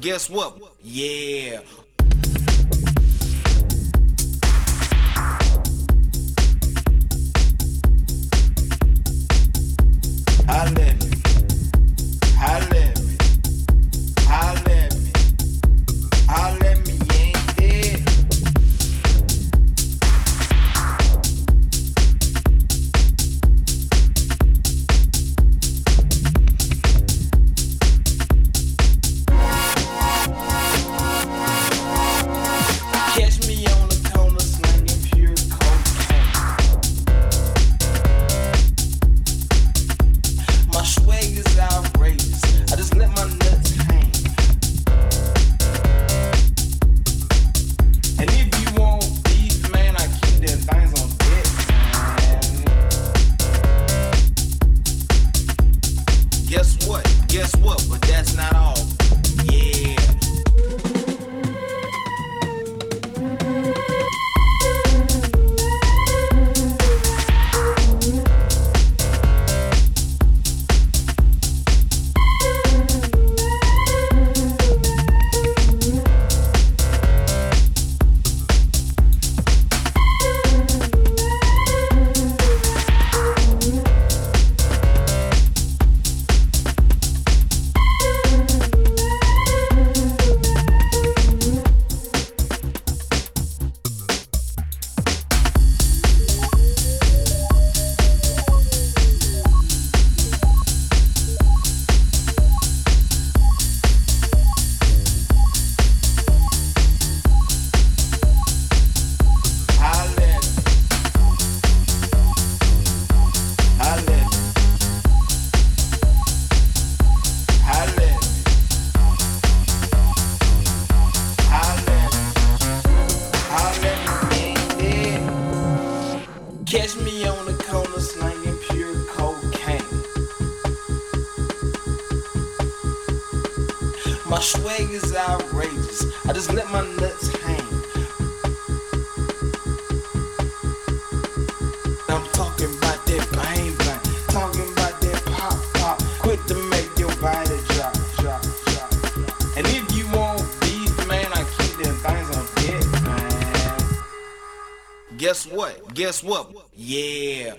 guess what? I'm talking about that talking about that pop pop, to make your body drop, drop, drop. drop. Guess what? Guess what? Yeah,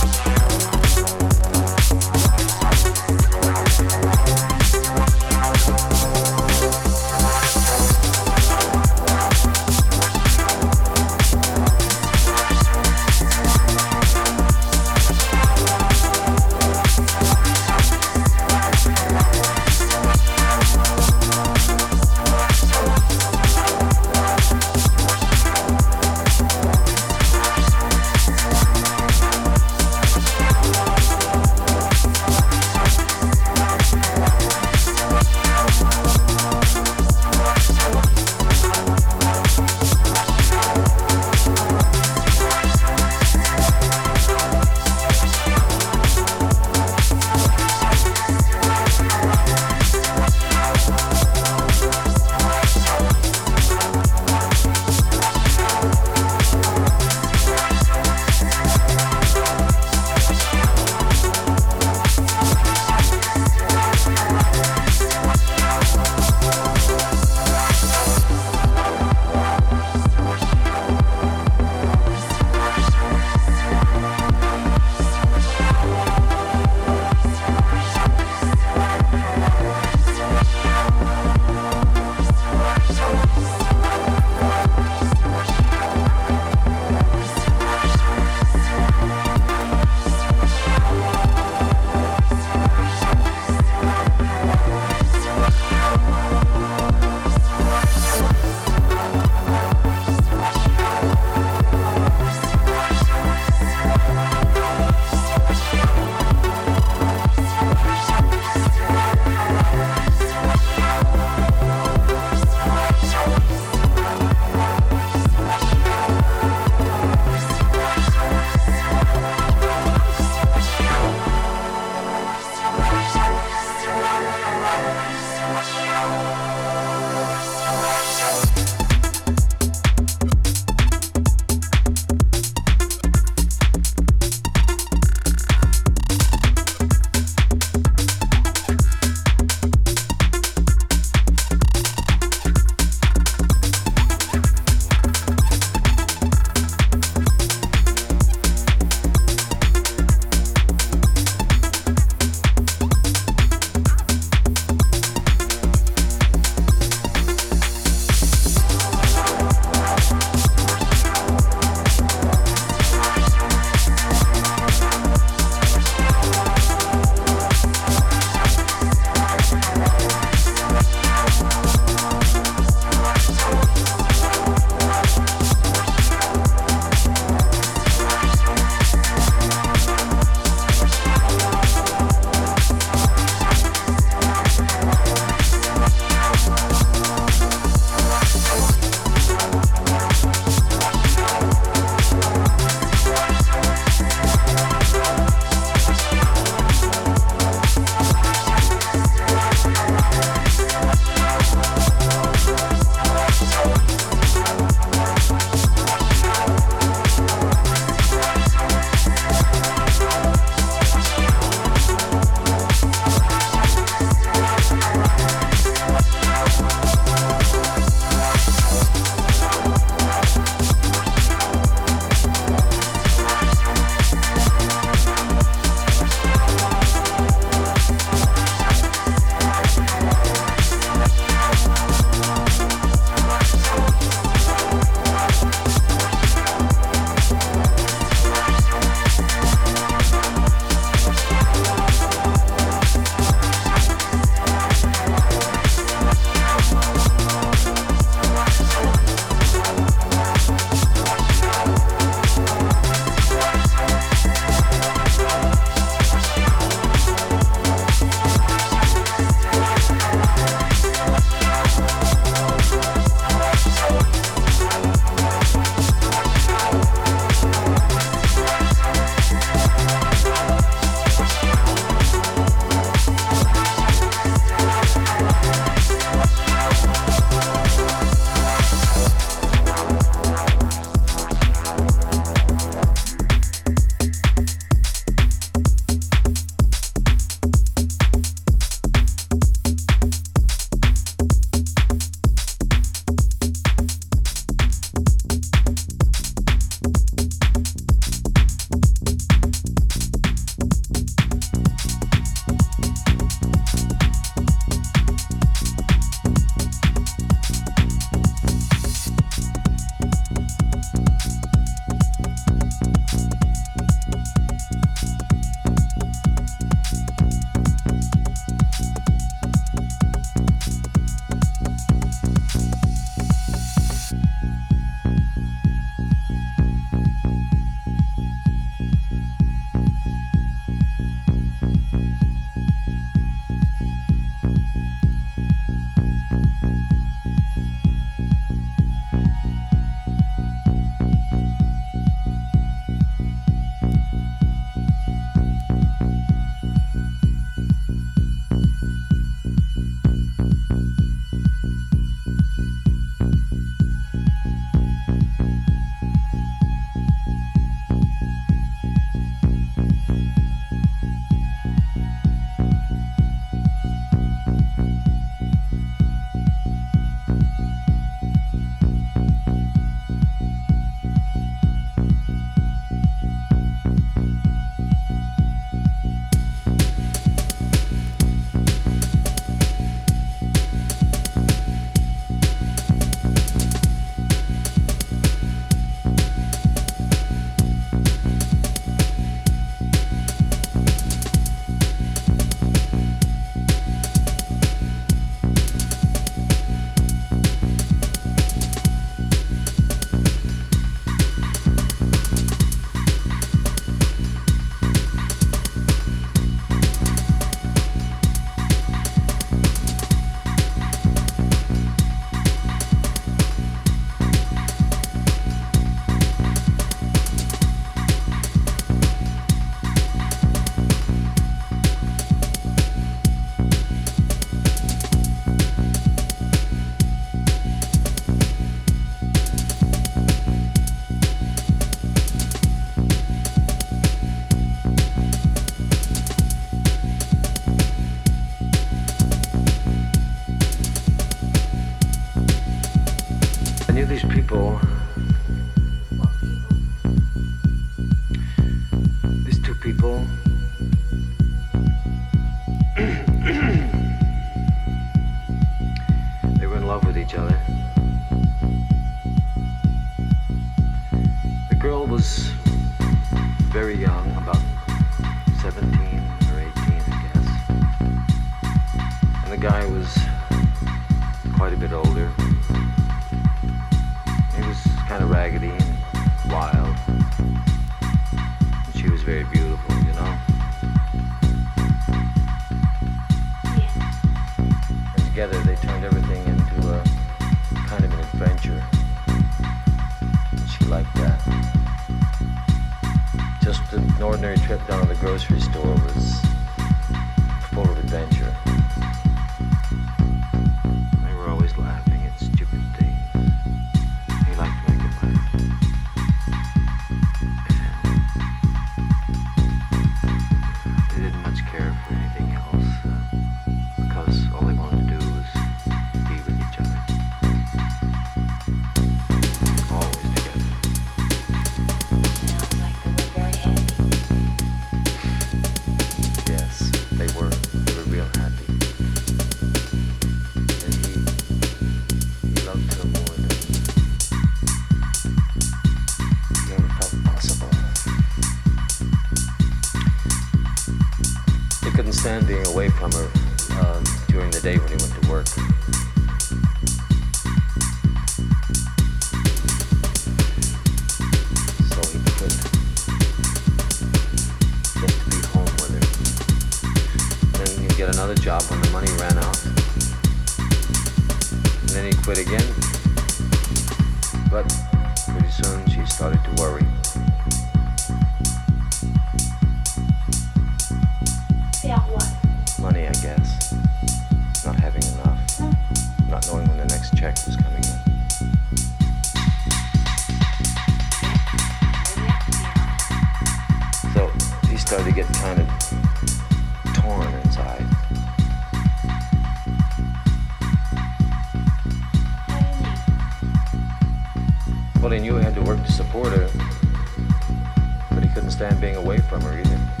come on